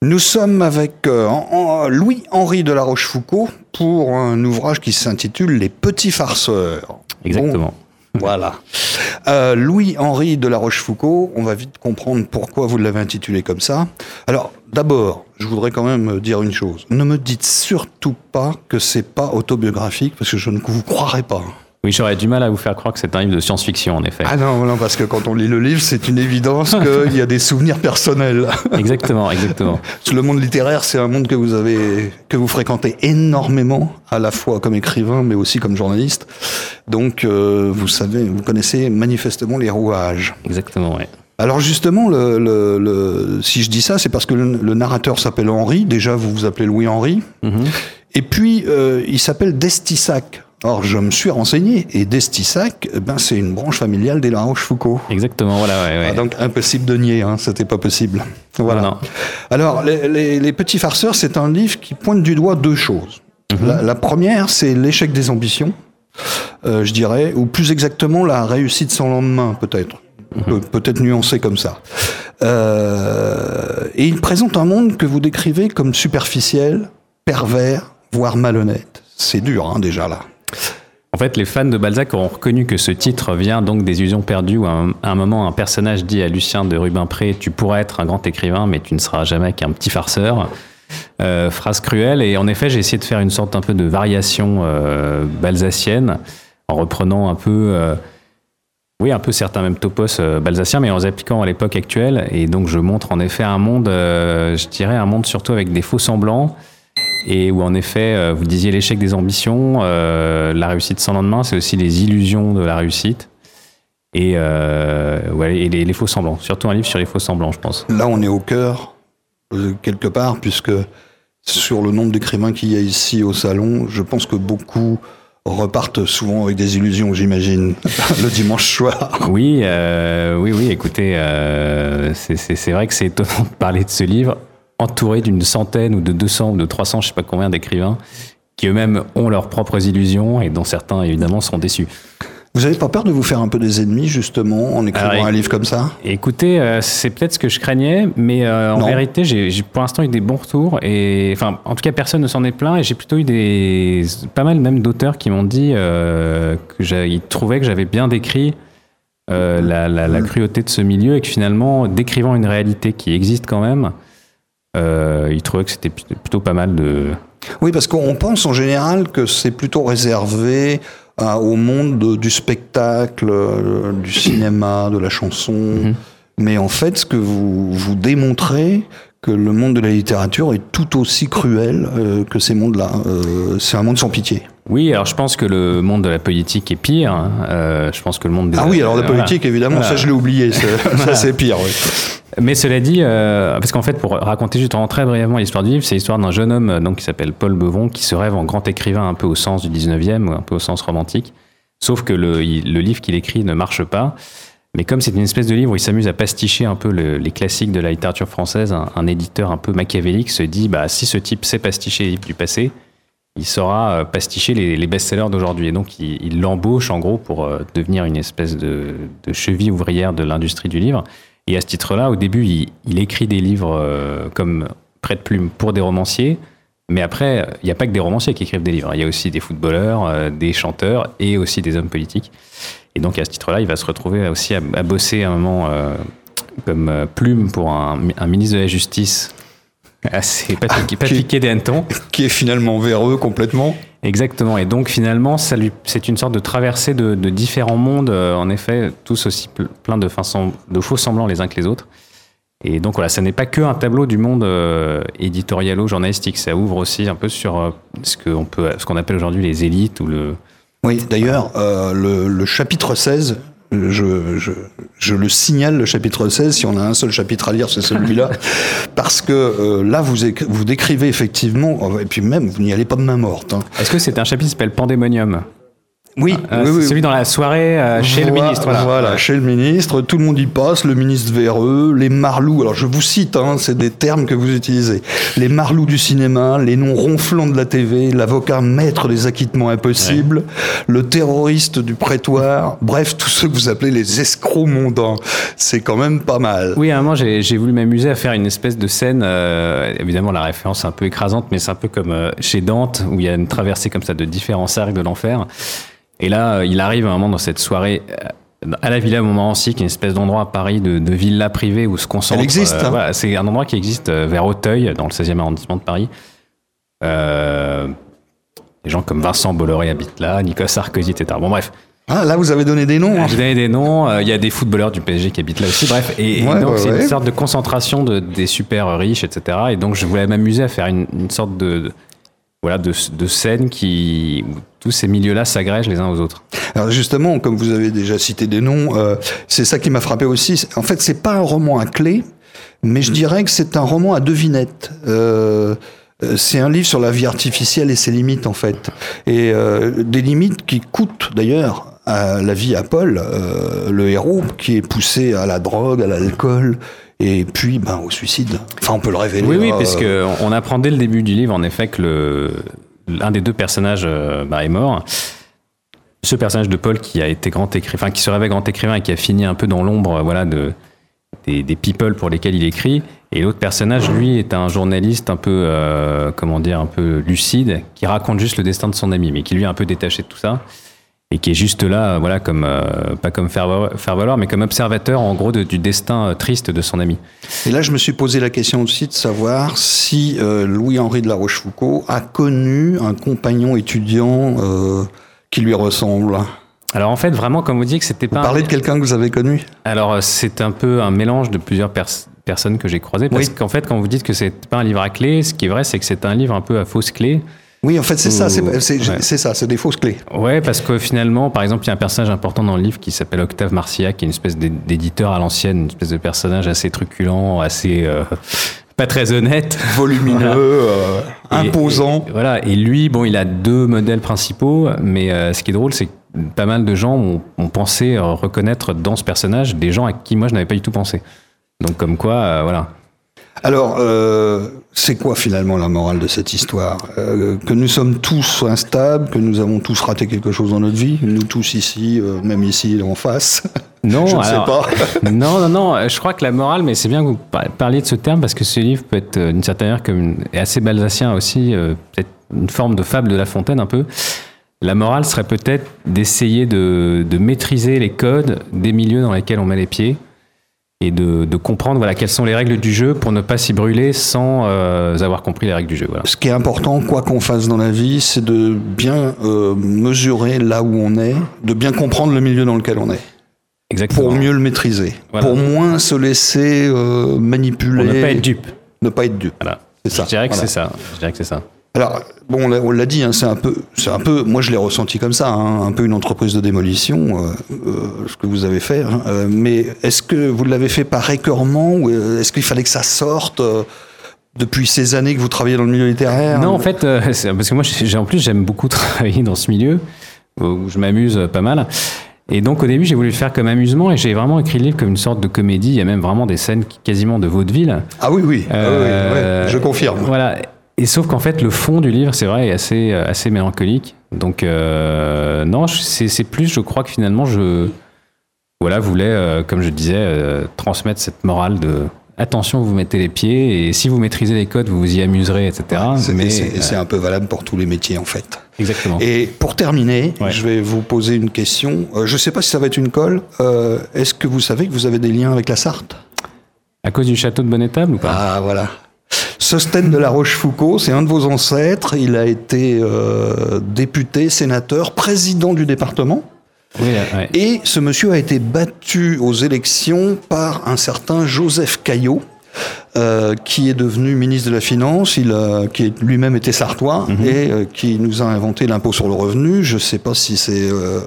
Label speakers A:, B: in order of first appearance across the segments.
A: Nous sommes avec euh, Louis-Henri de la Rochefoucauld pour un ouvrage qui s'intitule Les Petits Farceurs.
B: Exactement.
A: voilà. Euh, Louis-Henri de la Rochefoucauld, on va vite comprendre pourquoi vous l'avez intitulé comme ça. Alors, d'abord, je voudrais quand même dire une chose. Ne me dites surtout pas que c'est pas autobiographique, parce que je ne vous croirais pas.
B: Oui, j'aurais du mal à vous faire croire que c'est un livre de science-fiction, en effet.
A: Ah non, non, parce que quand on lit le livre, c'est une évidence qu'il y a des souvenirs personnels.
B: exactement, exactement.
A: Le monde littéraire, c'est un monde que vous avez, que vous fréquentez énormément, à la fois comme écrivain, mais aussi comme journaliste. Donc, euh, vous savez, vous connaissez manifestement les rouages.
B: Exactement, oui.
A: Alors justement, le, le, si je dis ça, c'est parce que le, narrateur s'appelle Henri. Déjà, vous vous appelez Louis-Henri. Mhm. Et puis, euh, il s'appelle Destissac. Or, je me suis renseigné, et Destissac, eh ben, c'est une branche familiale des La Rochefoucauld.
B: Exactement, voilà. Ouais, ouais.
A: Ah, donc, impossible de nier, hein, c'était pas possible. Voilà. Alors, les, les, Petits Farceurs, c'est un livre qui pointe du doigt deux choses. Mhm. la, première, c'est l'échec des ambitions, euh, je dirais, ou plus exactement la réussite sans lendemain, peut-être. Mhm. peut-être nuancé comme ça. Euh, et il présente un monde que vous décrivez comme superficiel, pervers, voire malhonnête. C'est dur, hein, déjà là.
B: En fait, les fans de Balzac ont reconnu que ce titre vient donc des illusions perdues où à un, moment un personnage dit à Lucien de Rubempré Tu pourras être un grand écrivain, mais tu ne seras jamais qu'un petit farceur. Euh, phrase cruelle. Et en effet, j'ai essayé de faire une sorte un peu de variation euh, balzacienne en reprenant un peu. Euh, oui, un peu certains même topos balsaciens, mais en les appliquant à l'époque actuelle. Et donc, je montre en effet un monde, je dirais un monde surtout avec des faux semblants, et où en effet, euh, vous disiez l'échec des ambitions, euh, la réussite sans lendemain, c'est aussi les illusions de la réussite. Et, euh, et les, faux semblants, surtout un livre sur les faux semblants, je pense.
A: Là, on est au cœur, quelque part, puisque sur le nombre d'écrivains qu'il y a ici au salon, je pense que beaucoup repartent souvent avec des illusions, j'imagine, le dimanche soir.
B: Oui, oui, oui, écoutez, c'est vrai que c'est étonnant de parler de ce livre entouré d'une centaine ou de 200 ou de 300, je sais pas combien d'écrivains qui eux-mêmes ont leurs propres illusions et dont certains évidemment seront déçus.
A: Vous n'avez pas peur de vous faire un peu des ennemis justement en écrivant un livre comme ça?
B: Écoutez, euh, c'est peut-être ce que je craignais, mais euh, en vérité, j'ai pour l'instant eu des bons retours et enfin, en tout cas, personne ne s'en est plaint et j'ai plutôt eu des pas mal même d'auteurs qui m'ont dit euh, qu'ils trouvaient que j'avais bien décrit la, la, la, cruauté de ce milieu et que finalement, décrivant une réalité qui existe quand même, euh, il trouvait que c'était plutôt pas mal de...
A: Oui, parce qu'on pense en général que c'est plutôt réservé au monde du spectacle, euh, du cinéma, de la chanson. Mhm. Mais en fait, ce que vous, vous démontrez, que le monde de la littérature est tout aussi cruel euh, que ces mondes-là. c'est un monde sans pitié.
B: Oui, alors je pense que le monde de la politique est pire. Hein. je pense que le monde
A: Ah oui, alors la politique, évidemment, ça je l'ai oublié. Ça, c'est pire. Oui.
B: Mais cela dit, euh, parce qu'en fait, pour raconter justement très brièvement l'histoire du livre, c'est l'histoire d'un jeune homme donc, qui s'appelle Paul Bevon, qui se rêve en grand écrivain un peu au sens du 19e, ou un peu au sens romantique. Sauf que le, le livre qu'il écrit ne marche pas. Mais comme c'est une espèce de livre où il s'amuse à pasticher un peu les classiques de la littérature française, un, éditeur un peu machiavélique se dit bah, si ce type sait pasticher les livres du passé, il saura euh, pasticher les, best-sellers d'aujourd'hui. Et donc, il l'embauche en gros pour euh, devenir une espèce de, cheville ouvrière de l'industrie du livre. Et à ce titre-là, au début, il, écrit des livres euh, comme Prêt de plume pour des romanciers. Mais après, il n'y a pas que des romanciers qui écrivent des livres. Il y a aussi des footballeurs, des chanteurs et aussi des hommes politiques. Et donc, à ce titre-là, il va se retrouver aussi à, bosser à un moment comme plume pour un, ministre de la Justice ah, piqué des hannetons.
A: Qui est finalement véreux complètement.
B: Exactement. Et donc finalement, c'est une sorte de traversée de, différents mondes, euh, en effet, tous aussi plein de, de faux semblants les uns que les autres. Et donc voilà, ça n'est pas que un tableau du monde euh, éditorialo-journalistique, ça ouvre aussi un peu sur euh, ce qu'on peut, ce qu'on appelle aujourd'hui les élites ou le.
A: Oui, d'ailleurs, le, le, chapitre 16 je, je, je, le signale, le chapitre 16, si on a un seul chapitre à lire, c'est celui-là, parce que euh, là, vous, vous décrivez effectivement, et puis même, vous n'y allez pas de main morte. Hein.
B: Est-ce que c'est un chapitre qui s'appelle Pandémonium?
A: Oui,
B: Ah,
A: oui,
B: c'est
A: oui.
B: celui dans la soirée euh, chez le ministre. Voilà.
A: Voilà, chez le ministre, tout le monde y passe, le ministre véreux, les marlous, alors je vous cite, hein, c'est des termes que vous utilisez, les marlous du cinéma, les noms ronflants de la TV, l'avocat maître des acquittements impossibles, le terroriste du prétoire, bref, tous ceux que vous appelez les escrocs mondains. C'est quand même pas mal.
B: Oui, à un moment, j'ai j'ai voulu m'amuser à faire une espèce de scène. euh, évidemment, la référence est un peu écrasante, mais c'est un peu comme euh, chez Dante, où il y a une traversée comme ça de différents cercles de l'enfer. Et là, euh, il arrive à un moment dans cette soirée euh, à la Villa Montmorency, qui est une espèce d'endroit à Paris de, de villa privée où se concentre.
A: Elle existe,
B: euh,
A: hein.
B: voilà, c'est un endroit qui existe vers Auteuil, dans le 16e arrondissement de Paris. Euh, des gens comme Vincent Bolloré habitent là, Nicolas Sarkozy, etc. Bon, bref.
A: Ah, là, vous avez donné des noms. hein.
B: Je donnais des noms. euh, Il y a des footballeurs du PSG qui habitent là aussi. Bref, et, donc
A: ouais,
B: c'est
A: ouais.
B: une sorte de concentration de, des super riches, etc. Et donc je voulais m'amuser à faire une, une sorte de, de- voilà de, de scène qui tous ces milieux-là s'agrègent les uns aux autres.
A: Alors justement, comme vous avez déjà cité des noms, euh, c'est ça qui m'a frappé aussi. En fait, c'est pas un roman à clé, mais je dirais que c'est un roman à devinettes. Euh, euh, c'est un livre sur la vie artificielle et ses limites en fait, et euh, des limites qui coûtent d'ailleurs à la vie à Paul, le héros, qui est poussé à la drogue, à l'alcool, et puis ben, au suicide. Enfin, on peut le révéler.
B: Oui, oui,
A: hein,
B: parce que on apprend dès le début du livre, en effet, que le l'un des deux personnages euh, bah, est mort. Ce personnage de Paul qui a été grand écrivain, qui se réveille grand écrivain et qui a fini un peu dans l'ombre, euh, voilà, de des, des people pour lesquels il écrit. Et l'autre personnage, lui, est un journaliste un peu, euh, comment dire, un peu lucide, qui raconte juste le destin de son ami, mais qui lui est un peu détaché de tout ça et qui est juste là, euh, voilà, comme euh, pas comme faire valoir, faire valoir, mais comme observateur, en gros, de- du destin euh, triste de son ami.
A: Et là, je me suis posé la question aussi de savoir si euh, Louis-Henri de la Rochefoucauld a connu un compagnon étudiant euh, qui lui ressemble.
B: Alors en fait, vraiment, comme vous dites, que c'était
A: Vous
B: pas. un-
A: parlez de quelqu'un que vous avez connu?
B: Alors, c'est un peu un mélange de plusieurs pers- personnes que j'ai croisées. Parce
A: Oui.
B: qu'en fait, quand vous dites que c'est pas un livre à clé, ce qui est vrai, c'est que c'est un livre un peu à fausse clé.
A: Oui, en fait, c'est ça, c'est
B: Ouais.
A: ça, c'est des fausses clés.
B: Ouais, parce que finalement, par exemple, il y a un personnage important dans le livre qui s'appelle Octave Marcia, qui est une espèce d'é- d'éditeur à l'ancienne, une espèce de personnage assez truculent, assez. euh, pas très honnête.
A: Volumineux, euh, imposant.
B: et- voilà. Et lui, bon, il a deux modèles principaux, mais euh, ce qui est drôle, c'est que pas mal de gens ont, ont pensé reconnaître dans ce personnage des gens à qui moi je n'avais pas du tout pensé. Donc, comme quoi, voilà.
A: Alors, euh, c'est quoi finalement la morale de cette histoire? Euh, Que nous sommes tous instables, que nous avons tous raté quelque chose dans notre vie, nous tous ici, euh, même ici en face?
B: Non,
A: Je ne sais pas.
B: non, non, non. Je crois que la morale, mais c'est bien que vous par- parliez de ce terme parce que ce livre peut être d'une certaine manière comme et assez balsacien aussi, peut-être une forme de fable de La Fontaine un peu. La morale serait peut-être d'essayer de, de maîtriser les codes des milieux dans lesquels on met les pieds et de, de comprendre voilà quelles sont les règles du jeu pour ne pas s'y brûler sans euh, avoir compris les règles du jeu. Voilà.
A: Ce qui est important, quoi qu'on fasse dans la vie, c'est de bien euh, mesurer là où on est, de bien comprendre le milieu dans lequel on est,
B: Exactement.
A: pour mieux le maîtriser,
B: Voilà.
A: pour moins se laisser euh, manipuler,
B: Pour ne pas être dupe.
A: ne pas être dupe.
B: Voilà.
A: C'est ça.
B: Je dirais que c'est ça. Je dirais que c'est ça.
A: Alors, bon, on l'a- dit, hein, c'est un peu, c'est un peu, moi je l'ai ressenti comme ça, hein, un peu une entreprise de démolition, euh, euh, ce que vous avez fait. hein, euh, mais est-ce que vous l'avez fait par écœurement ou est-ce qu'il fallait que ça sorte euh, depuis ces années que vous travaillez dans le milieu littéraire?
B: Non, en fait, parce que moi, j'ai- en plus, j'aime beaucoup travailler dans ce milieu où je m'amuse pas mal. Et donc, au début, j'ai voulu le faire comme amusement et j'ai vraiment écrit le livre comme une sorte de comédie. Il y a même vraiment des scènes quasiment de vaudeville.
A: Ah oui, oui, ah oui, oui, je confirme.
B: Voilà. Et sauf qu'en fait, le fond du livre, c'est vrai, est assez, euh, assez mélancolique. Donc, euh, non, c'est plus, je crois que finalement, je voilà, voulais, euh, comme je disais, euh, transmettre cette morale de attention, vous mettez les pieds et si vous maîtrisez les codes, vous vous y amuserez, etc.
A: C'est-
B: Mais
A: un peu valable pour tous les métiers en fait.
B: exactement.
A: Et pour terminer,
B: Ouais.
A: je vais vous poser une question. Je ne sais pas si ça va être une colle. Est-ce que vous savez que vous avez des liens avec la Sarthe?
B: À cause du château de Bonnetable ou pas?
A: Ah voilà. Sosten de la Rochefoucauld, c'est un de vos ancêtres. Il a été euh, député, sénateur, président du département.
B: Oui, ouais.
A: Et ce monsieur a été battu aux élections par un certain Joseph Caillot, euh, qui est devenu ministre de la Finance, il a, qui lui-même était sartois
B: Mhm.
A: et euh, qui nous a inventé l'impôt sur le revenu. Je ne sais pas si c'est euh,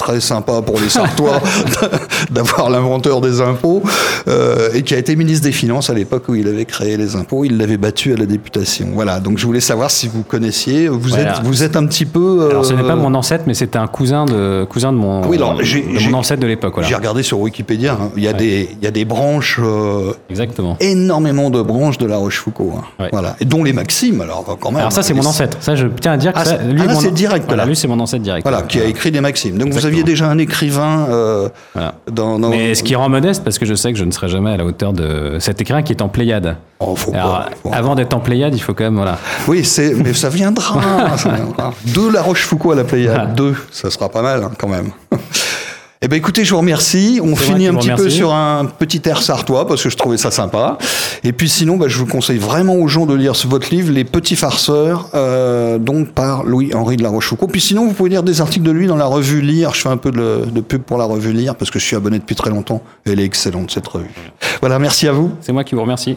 A: très sympa pour les Sartois d'avoir l'inventeur des impôts, euh, et qui a été ministre des Finances à l'époque où il avait créé les impôts. Il l'avait battu à la députation. Voilà, donc je voulais savoir si vous connaissiez. Vous, êtes, vous êtes un petit peu.
B: Alors ce n'est pas mon ancêtre, mais c'était un cousin de, cousin de, mon,
A: oui, alors,
B: de mon ancêtre de l'époque. Voilà.
A: J'ai regardé sur Wikipédia, hein. il, y a des, il y a des branches.
B: Exactement.
A: Énormément de branches de la Rochefoucauld. Hein. Voilà. Et dont les Maximes, alors quand même.
B: Alors ça, c'est mon ancêtre. Ça, je tiens à dire que
A: ah,
B: ça,
A: lui, ah, c'est direct.
B: Voilà, lui, c'est mon ancêtre direct.
A: Voilà, qui a écrit des Maximes. Donc vous aviez déjà un écrivain euh,
B: dans, Mais ce qui rend modeste, parce que je sais que je ne serai jamais à la hauteur de cet écrivain qui est en Pléiade.
A: Oh, faut pas,
B: Avant d'être en Pléiade, il faut quand même voilà.
A: Oui, c'est mais ça viendra. ça viendra. De la Rochefoucauld à la Pléiade, deux, ça sera pas mal hein, quand même. Eh ben écoutez, je vous remercie. On finit un petit peu sur un petit air sartois parce que je trouvais ça sympa. Et puis sinon, bah, je vous conseille vraiment aux gens de lire votre livre, Les Petits Farceurs, euh, donc par Louis-Henri de la Rochefoucauld. Puis sinon, vous pouvez lire des articles de lui dans la revue Lire. Je fais un peu de, de pub pour la revue Lire parce que je suis abonné depuis très longtemps. Elle est excellente cette revue. Voilà, merci à vous.
B: C'est moi qui vous remercie.